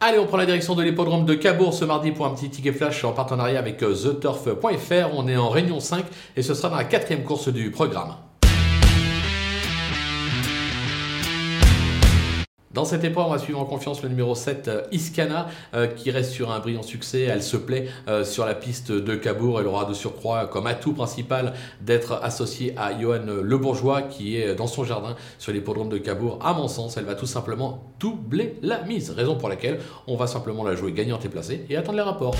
Allez, on prend la direction de l'hippodrome de Cabourg ce mardi pour un petit ticket flash en partenariat avec euh, TheTurf.fr. On est en réunion 5 et ce sera dans la quatrième course du programme. Dans cette épreuve, on va suivre en confiance le numéro 7, euh, Iskana, euh, qui reste sur un brillant succès. Elle se plaît euh, sur la piste de Cabourg. Elle aura de surcroît comme atout principal d'être associée à Johan Le Bourgeois, qui est dans son jardin sur l'hippodrome de Cabourg. À mon sens, elle va tout simplement doubler la mise. Raison pour laquelle on va simplement la jouer gagnante et placée et attendre les rapports.